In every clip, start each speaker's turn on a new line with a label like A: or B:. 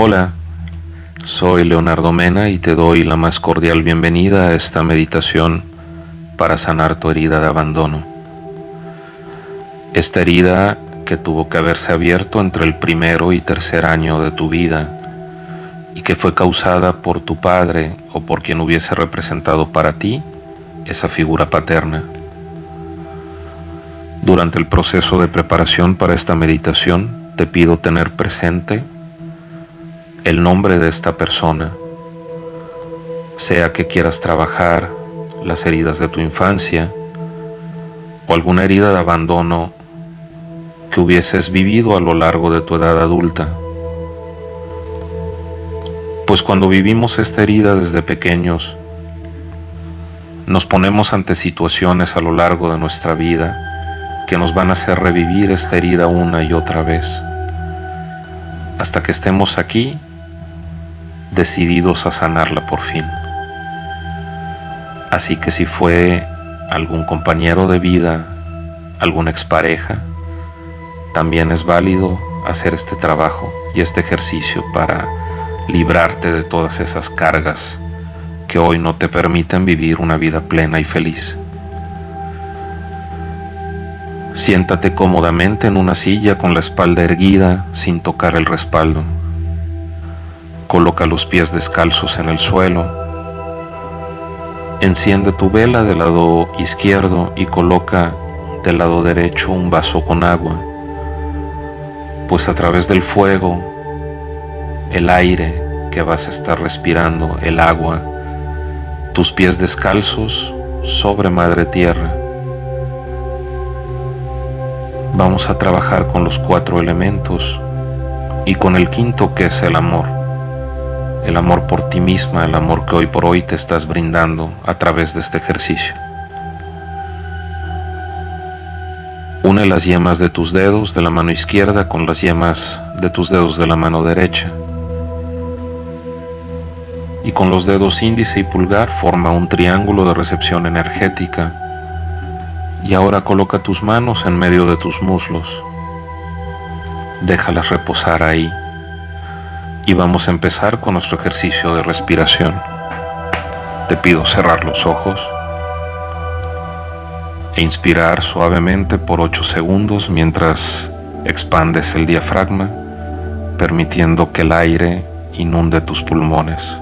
A: Hola, soy Leonardo Mena y te doy la más cordial bienvenida a esta meditación para sanar tu herida de abandono. Esta herida que tuvo que haberse abierto entre el primero y tercer año de tu vida y que fue causada por tu padre o por quien hubiese representado para ti esa figura paterna. Durante el proceso de preparación para esta meditación te pido tener presente el nombre de esta persona, sea que quieras trabajar las heridas de tu infancia o alguna herida de abandono que hubieses vivido a lo largo de tu edad adulta. Pues cuando vivimos esta herida desde pequeños, nos ponemos ante situaciones a lo largo de nuestra vida que nos van a hacer revivir esta herida una y otra vez, hasta que estemos aquí decididos a sanarla por fin. Así que si fue algún compañero de vida, alguna expareja, también es válido hacer este trabajo y este ejercicio para librarte de todas esas cargas que hoy no te permiten vivir una vida plena y feliz. Siéntate cómodamente en una silla con la espalda erguida sin tocar el respaldo. Coloca los pies descalzos en el suelo. Enciende tu vela del lado izquierdo y coloca del lado derecho un vaso con agua, pues a través del fuego, el aire que vas a estar respirando, el agua, tus pies descalzos sobre madre tierra. Vamos a trabajar con los cuatro elementos y con el quinto que es el amor el amor por ti misma, el amor que hoy por hoy te estás brindando a través de este ejercicio. Une las yemas de tus dedos de la mano izquierda con las yemas de tus dedos de la mano derecha. Y con los dedos índice y pulgar forma un triángulo de recepción energética. Y ahora coloca tus manos en medio de tus muslos. Déjalas reposar ahí y vamos a empezar con nuestro ejercicio de respiración. Te pido cerrar los ojos e inspirar suavemente por 8 segundos mientras expandes el diafragma, permitiendo que el aire inunde tus pulmones.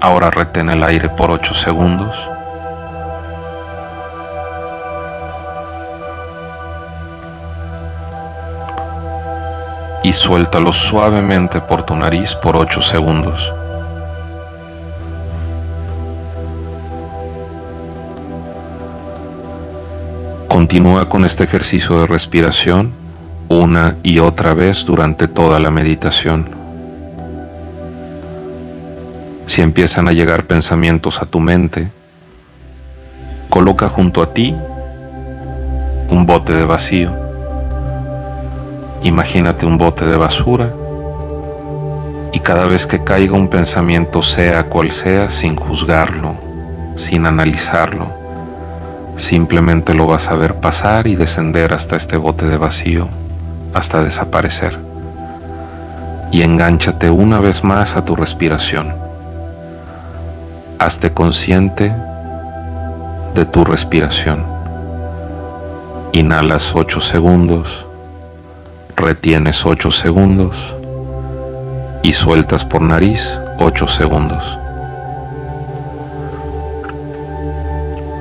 A: Ahora retén el aire por 8 segundos. Y suéltalo suavemente por tu nariz por 8 segundos. Continúa con este ejercicio de respiración una y otra vez durante toda la meditación. Si empiezan a llegar pensamientos a tu mente, coloca junto a ti un bote de vacío Imagínate un bote de basura y cada vez que caiga un pensamiento, sea cual sea, sin juzgarlo, sin analizarlo, simplemente lo vas a ver pasar y descender hasta este bote de vacío, hasta desaparecer. Y engánchate una vez más a tu respiración. Hazte consciente de tu respiración. Inhalas 8 segundos retienes 8 segundos y sueltas por nariz 8 segundos.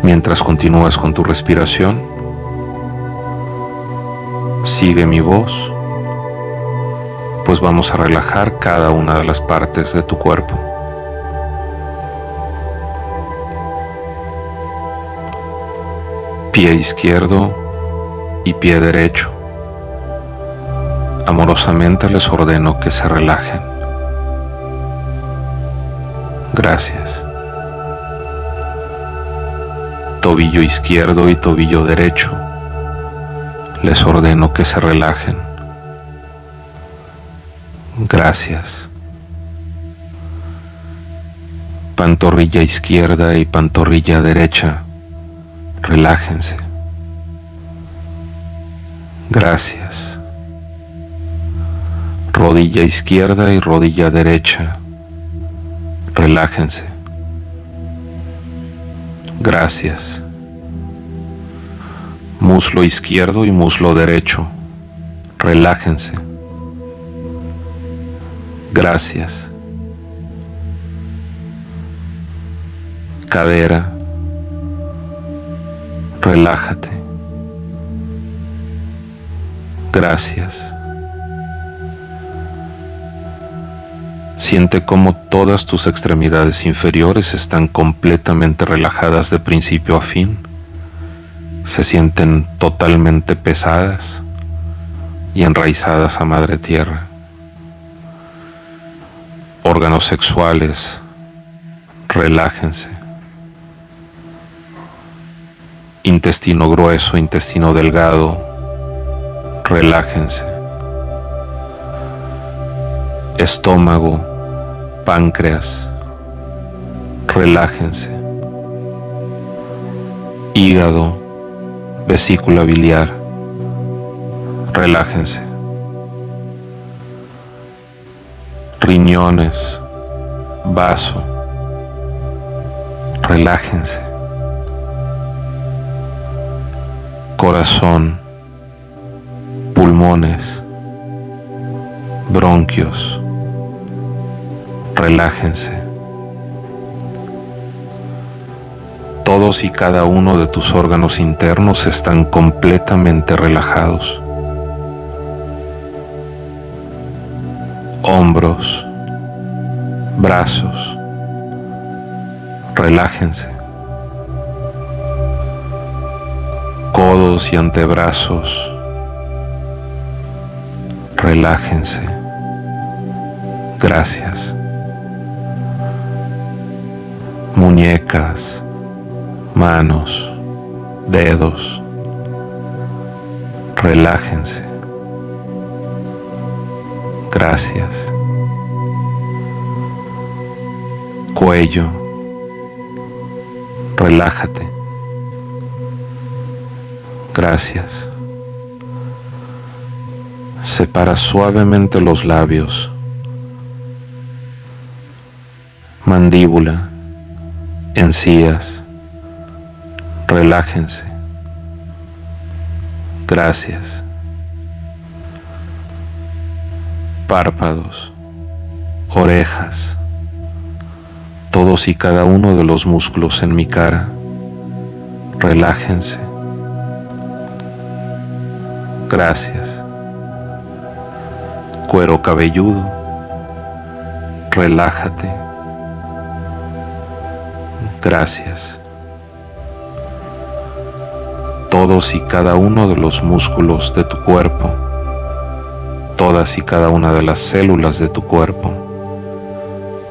A: Mientras continúas con tu respiración, sigue mi voz, pues vamos a relajar cada una de las partes de tu cuerpo. Pie izquierdo y pie derecho. Amorosamente les ordeno que se relajen. Gracias. Tobillo izquierdo y tobillo derecho. Les ordeno que se relajen. Gracias. Pantorrilla izquierda y pantorrilla derecha. Relájense. Gracias. Rodilla izquierda y rodilla derecha. Relájense. Gracias. Muslo izquierdo y muslo derecho. Relájense. Gracias. Cadera. Relájate. Gracias. Siente cómo todas tus extremidades inferiores están completamente relajadas de principio a fin. Se sienten totalmente pesadas y enraizadas a madre tierra. Órganos sexuales, relájense. Intestino grueso, intestino delgado, relájense. Estómago, páncreas, relájense. Hígado, vesícula biliar, relájense. Riñones, vaso, relájense. Corazón, pulmones, bronquios, relájense. Todos y cada uno de tus órganos internos están completamente relajados. Hombros, brazos, relájense. Codos y antebrazos, relájense. Gracias. Muñecas, manos, dedos, relájense. Gracias. Cuello, relájate. Gracias. Separa suavemente los labios. Mandíbula, encías. Relájense. Gracias. Párpados, orejas, todos y cada uno de los músculos en mi cara. Relájense. Gracias cuero cabelludo, relájate. Gracias. Todos y cada uno de los músculos de tu cuerpo, todas y cada una de las células de tu cuerpo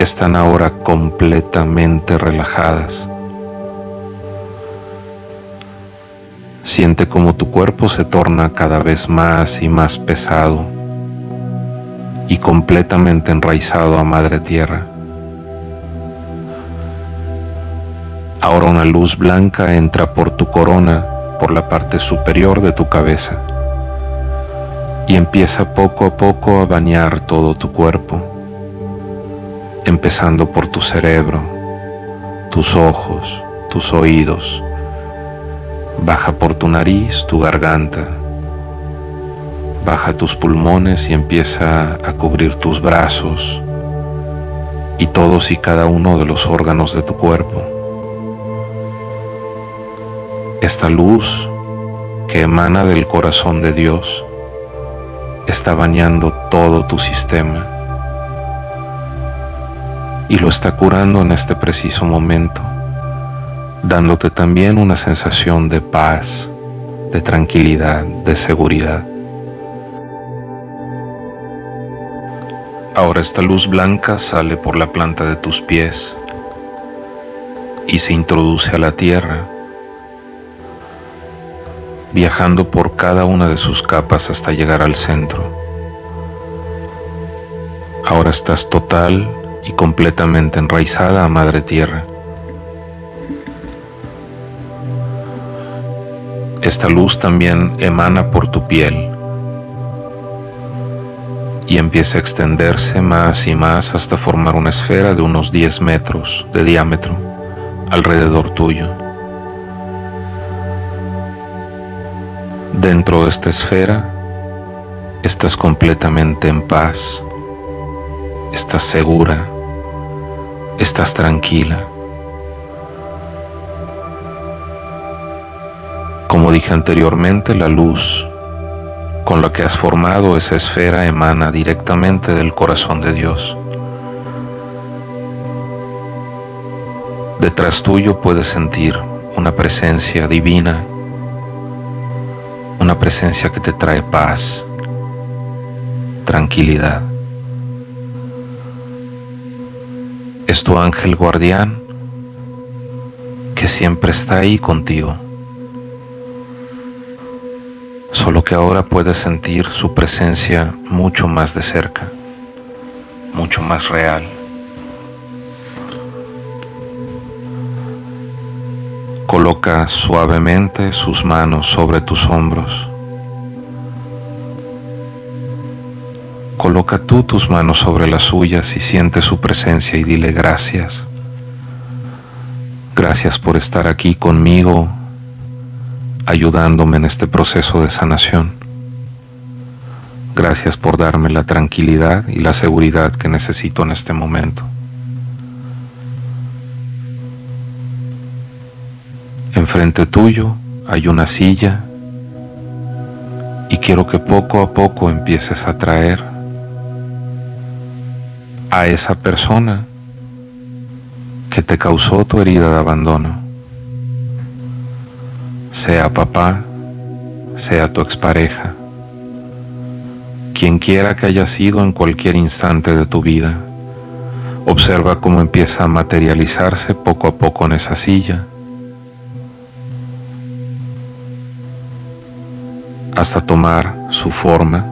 A: están ahora completamente relajadas. Siente como tu cuerpo se torna cada vez más y más pesado y completamente enraizado a Madre Tierra. Ahora una luz blanca entra por tu corona, por la parte superior de tu cabeza, y empieza poco a poco a bañar todo tu cuerpo, empezando por tu cerebro, tus ojos, tus oídos, baja por tu nariz, tu garganta, baja tus pulmones y empieza a cubrir tus brazos y todos y cada uno de los órganos de tu cuerpo. Esta luz que emana del corazón de Dios está bañando todo tu sistema y lo está curando en este preciso momento, dándote también una sensación de paz, de tranquilidad, de seguridad. Ahora esta luz blanca sale por la planta de tus pies y se introduce a la tierra, viajando por cada una de sus capas hasta llegar al centro. Ahora estás total y completamente enraizada a Madre Tierra. Esta luz también emana por tu piel y empieza a extenderse más y más hasta formar una esfera de unos 10 metros de diámetro alrededor tuyo. Dentro de esta esfera estás completamente en paz, estás segura, estás tranquila. Como dije anteriormente, la luz con la que has formado esa esfera emana directamente del corazón de Dios. Detrás tuyo puedes sentir una presencia divina, una presencia que te trae paz, tranquilidad. Es tu ángel guardián que siempre está ahí contigo. solo que ahora puedes sentir su presencia mucho más de cerca, mucho más real. Coloca suavemente sus manos sobre tus hombros. Coloca tú tus manos sobre las suyas y siente su presencia y dile gracias. Gracias por estar aquí conmigo ayudándome en este proceso de sanación. Gracias por darme la tranquilidad y la seguridad que necesito en este momento. Enfrente tuyo hay una silla y quiero que poco a poco empieces a traer a esa persona que te causó tu herida de abandono sea papá, sea tu expareja, quien quiera que haya sido en cualquier instante de tu vida. Observa cómo empieza a materializarse poco a poco en esa silla, hasta tomar su forma.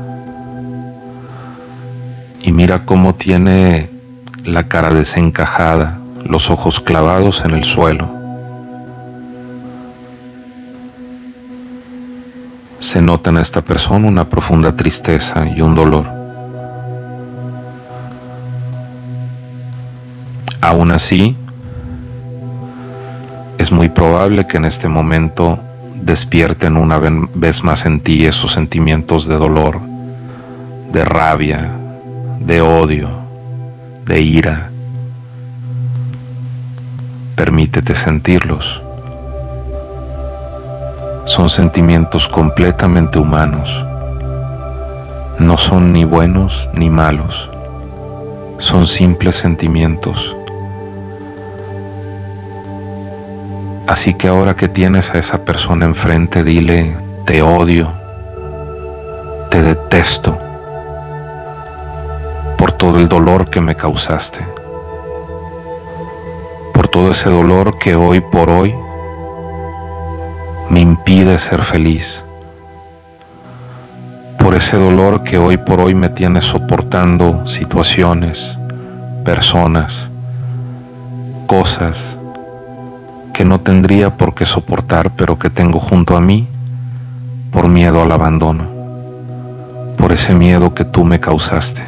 A: Y mira cómo tiene la cara desencajada, los ojos clavados en el suelo. se nota en esta persona una profunda tristeza y un dolor. Aún así, es muy probable que en este momento despierten una vez más en ti esos sentimientos de dolor, de rabia, de odio, de ira. Permítete sentirlos son sentimientos completamente humanos. No son ni buenos ni malos. Son simples sentimientos. Así que ahora que tienes a esa persona enfrente, dile, te odio, te detesto por todo el dolor que me causaste, por todo ese dolor que hoy por hoy me impide ser feliz. Por ese dolor que hoy por hoy me tiene soportando situaciones, personas, cosas que no tendría por qué soportar, pero que tengo junto a mí por miedo al abandono, por ese miedo que tú me causaste,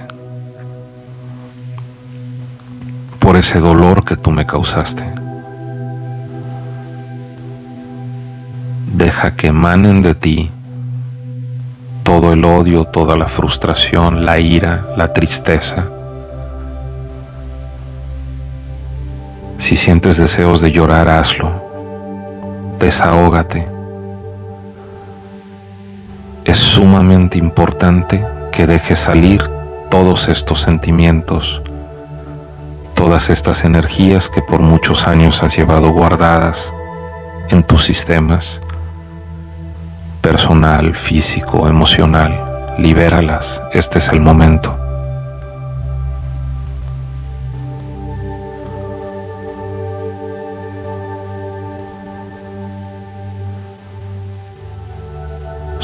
A: por ese dolor que tú me causaste. Deja que emanen de ti todo el odio, toda la frustración, la ira, la tristeza. Si sientes deseos de llorar, hazlo. Desahógate. Es sumamente importante que dejes salir todos estos sentimientos, todas estas energías que por muchos años has llevado guardadas en tus sistemas personal, físico, emocional. Libéralas, este es el momento.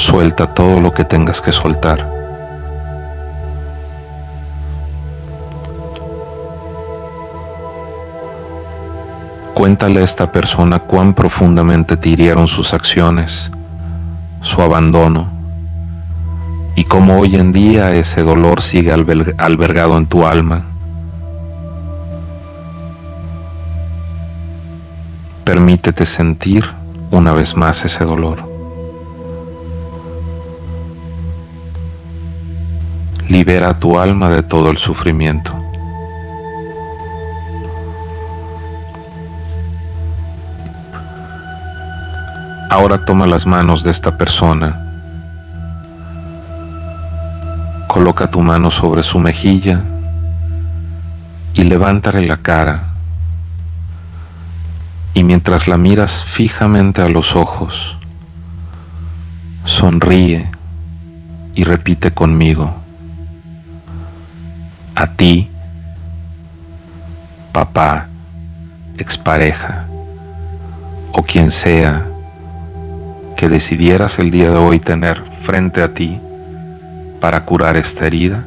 A: Suelta todo lo que tengas que soltar. Cuéntale a esta persona cuán profundamente te hirieron sus acciones su abandono y cómo hoy en día ese dolor sigue albergado en tu alma. Permítete sentir una vez más ese dolor. Libera tu alma de todo el sufrimiento. Ahora toma las manos de esta persona. Coloca tu mano sobre su mejilla y levántale la cara. Y mientras la miras fijamente a los ojos, sonríe y repite conmigo. A ti, papá, expareja o quien sea que decidieras el día de hoy tener frente a ti para curar esta herida?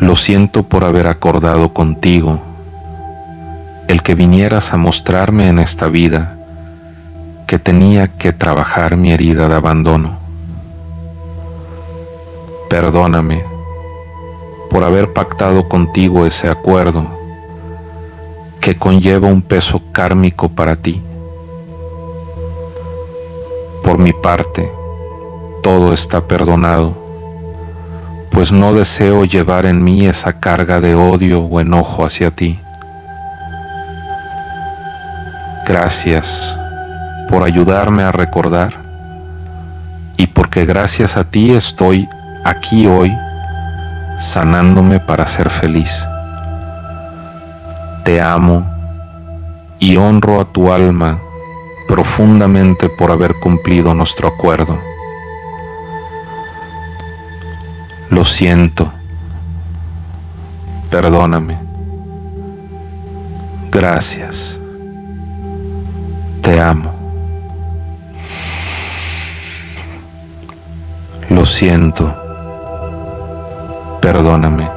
A: Lo siento por haber acordado contigo el que vinieras a mostrarme en esta vida que tenía que trabajar mi herida de abandono. Perdóname por haber pactado contigo ese acuerdo que conlleva un peso kármico para ti. Por mi parte, todo está perdonado, pues no deseo llevar en mí esa carga de odio o enojo hacia ti. Gracias por ayudarme a recordar y porque gracias a ti estoy aquí hoy sanándome para ser feliz. Te amo y honro a tu alma profundamente por haber cumplido nuestro acuerdo. Lo siento. Perdóname. Gracias. Te amo. Lo siento. Perdóname.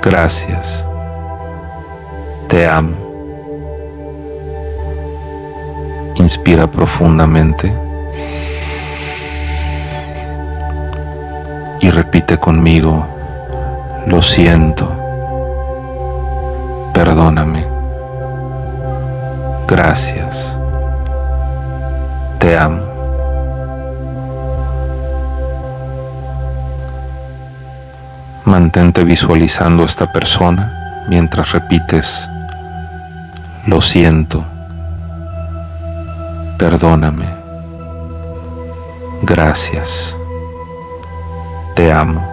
A: Gracias. Te amo. Inspira profundamente y repite conmigo, lo siento, perdóname, gracias, te amo. Mantente visualizando a esta persona mientras repites, lo siento, perdóname, gracias, te amo.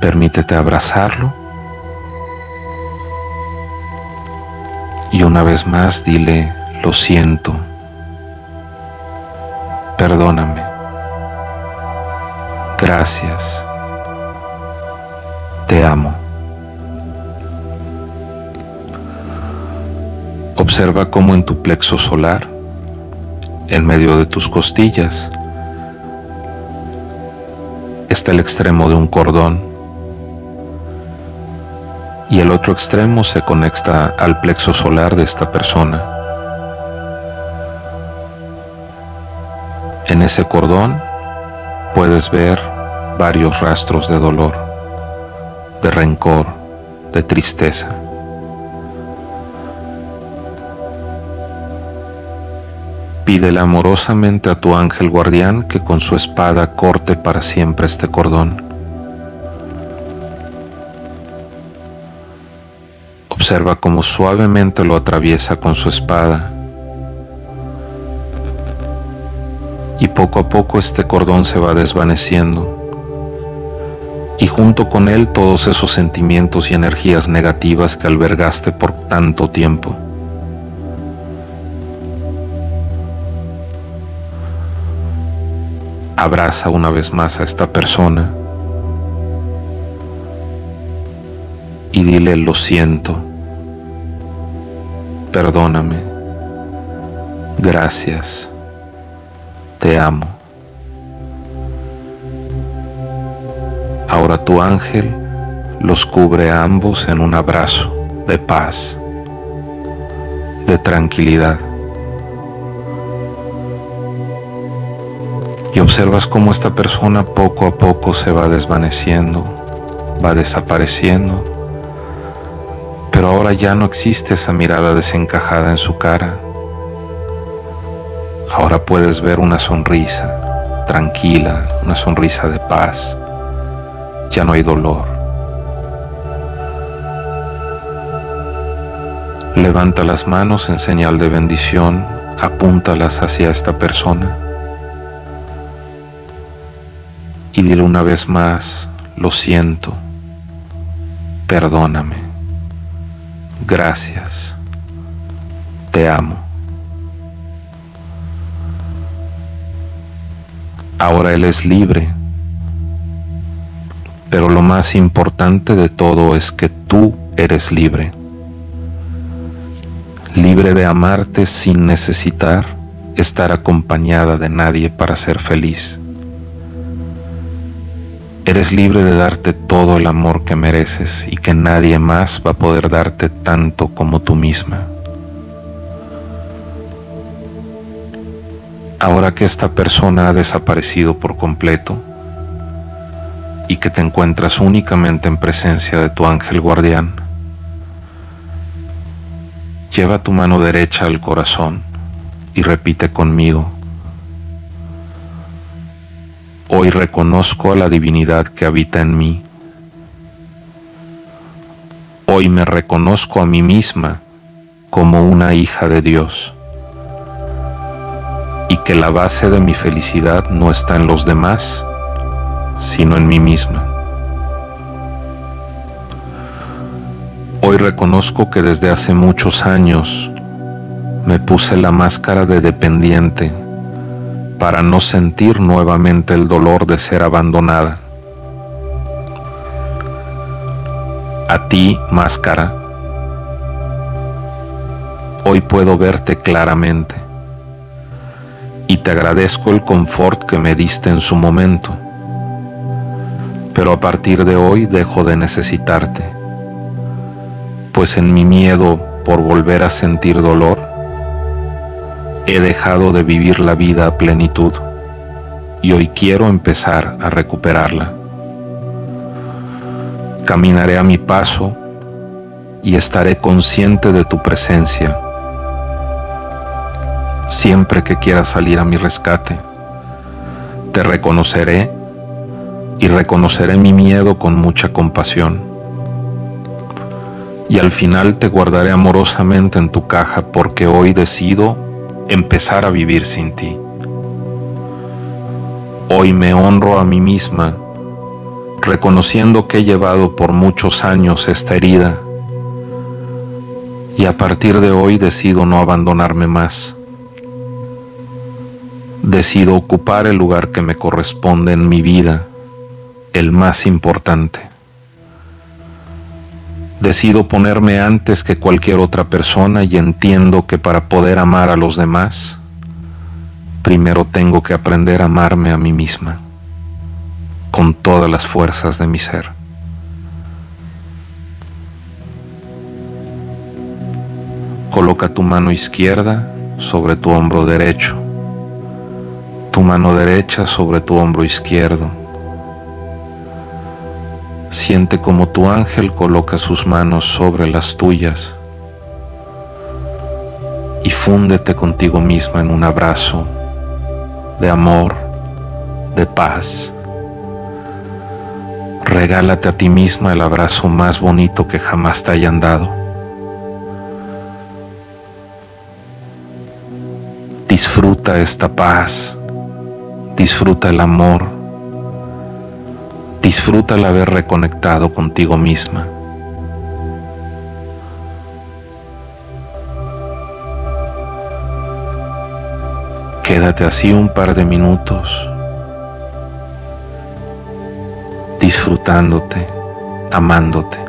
A: Permítete abrazarlo y una vez más dile, lo siento, perdóname, gracias, te amo. Observa cómo en tu plexo solar, en medio de tus costillas, está el extremo de un cordón y el otro extremo se conecta al plexo solar de esta persona. En ese cordón puedes ver varios rastros de dolor, de rencor, de tristeza. Pídele amorosamente a tu ángel guardián que con su espada corte para siempre este cordón. Observa cómo suavemente lo atraviesa con su espada. Y poco a poco este cordón se va desvaneciendo. Y junto con él todos esos sentimientos y energías negativas que albergaste por tanto tiempo. abraza una vez más a esta persona y dile lo siento, perdóname, gracias, te amo. Ahora tu ángel los cubre a ambos en un abrazo de paz, de tranquilidad. Y observas cómo esta persona poco a poco se va desvaneciendo, va desapareciendo, pero ahora ya no existe esa mirada desencajada en su cara. Ahora puedes ver una sonrisa tranquila, una sonrisa de paz. Ya no hay dolor. Levanta las manos en señal de bendición, apúntalas hacia esta persona y dile una vez más, lo siento, perdóname, gracias, te amo. Ahora Él es libre, pero lo más importante de todo es que tú eres libre libre de amarte sin necesitar estar acompañada de nadie para ser feliz. Eres libre de darte todo el amor que mereces y que nadie más va a poder darte tanto como tú misma. Ahora que esta persona ha desaparecido por completo y que te encuentras únicamente en presencia de tu ángel guardián, Lleva tu mano derecha al corazón y repite conmigo. Hoy reconozco a la divinidad que habita en mí. Hoy me reconozco a mí misma como una hija de Dios y que la base de mi felicidad no está en los demás, sino en mí misma. Hoy reconozco que desde hace muchos años me puse la máscara de dependiente para no sentir nuevamente el dolor de ser abandonada. A ti, máscara, hoy puedo verte claramente y te agradezco el confort que me diste en su momento, pero a partir de hoy dejo de necesitarte pues en mi miedo por volver a sentir dolor, he dejado de vivir la vida a plenitud y hoy quiero empezar a recuperarla. Caminaré a mi paso y estaré consciente de tu presencia siempre que quieras salir a mi rescate. Te reconoceré y reconoceré mi miedo con mucha compasión y al final te guardaré amorosamente en tu caja porque hoy decido empezar a vivir sin ti. Hoy me honro a mí misma, reconociendo que he llevado por muchos años esta herida y a partir de hoy decido no abandonarme más. Decido ocupar el lugar que me corresponde en mi vida, el más importante. Decido ponerme antes que cualquier otra persona y entiendo que para poder amar a los demás, primero tengo que aprender a amarme a mí misma, con todas las fuerzas de mi ser. Coloca tu mano izquierda sobre tu hombro derecho, tu mano derecha sobre tu hombro izquierdo Siente como tu ángel coloca sus manos sobre las tuyas y fúndete contigo misma en un abrazo de amor, de paz. Regálate a ti misma el abrazo más bonito que jamás te hayan dado. Disfruta esta paz, disfruta el amor, Disfruta el haber reconectado contigo misma. Quédate así un par de minutos, disfrutándote, amándote.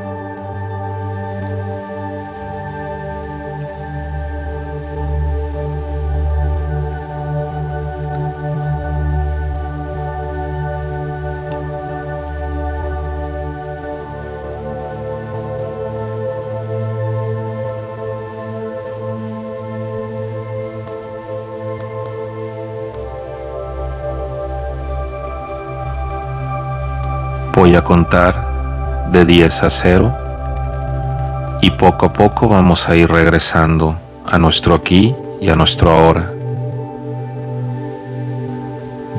A: Voy a contar de 10 a 0 y poco a poco vamos a ir regresando a nuestro aquí y a nuestro ahora.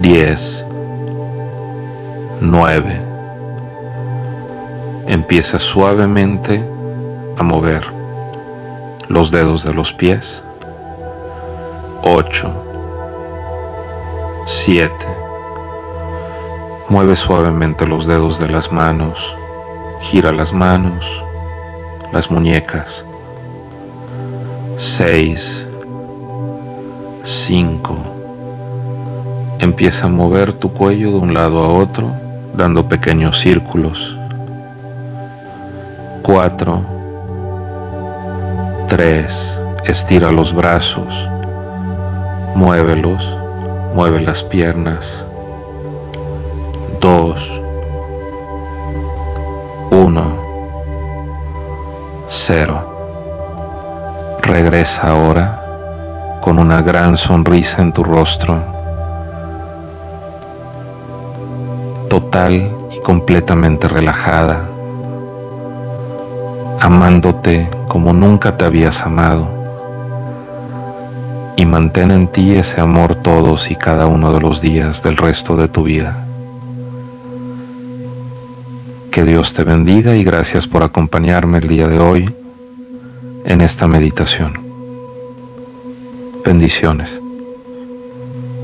A: 10, 9. Empieza suavemente a mover los dedos de los pies. 8, 7. Mueve suavemente los dedos de las manos. Gira las manos, las muñecas. 6, 5. Empieza a mover tu cuello de un lado a otro, dando pequeños círculos. 4, 3. Estira los brazos, muévelos, mueve las piernas. 2, 1, 0. Regresa ahora con una gran sonrisa en tu rostro, total y completamente relajada, amándote como nunca te habías amado y mantén en ti ese amor todos y cada uno de los días del resto de tu vida. Que Dios te bendiga y gracias por acompañarme el día de hoy en esta meditación. Bendiciones.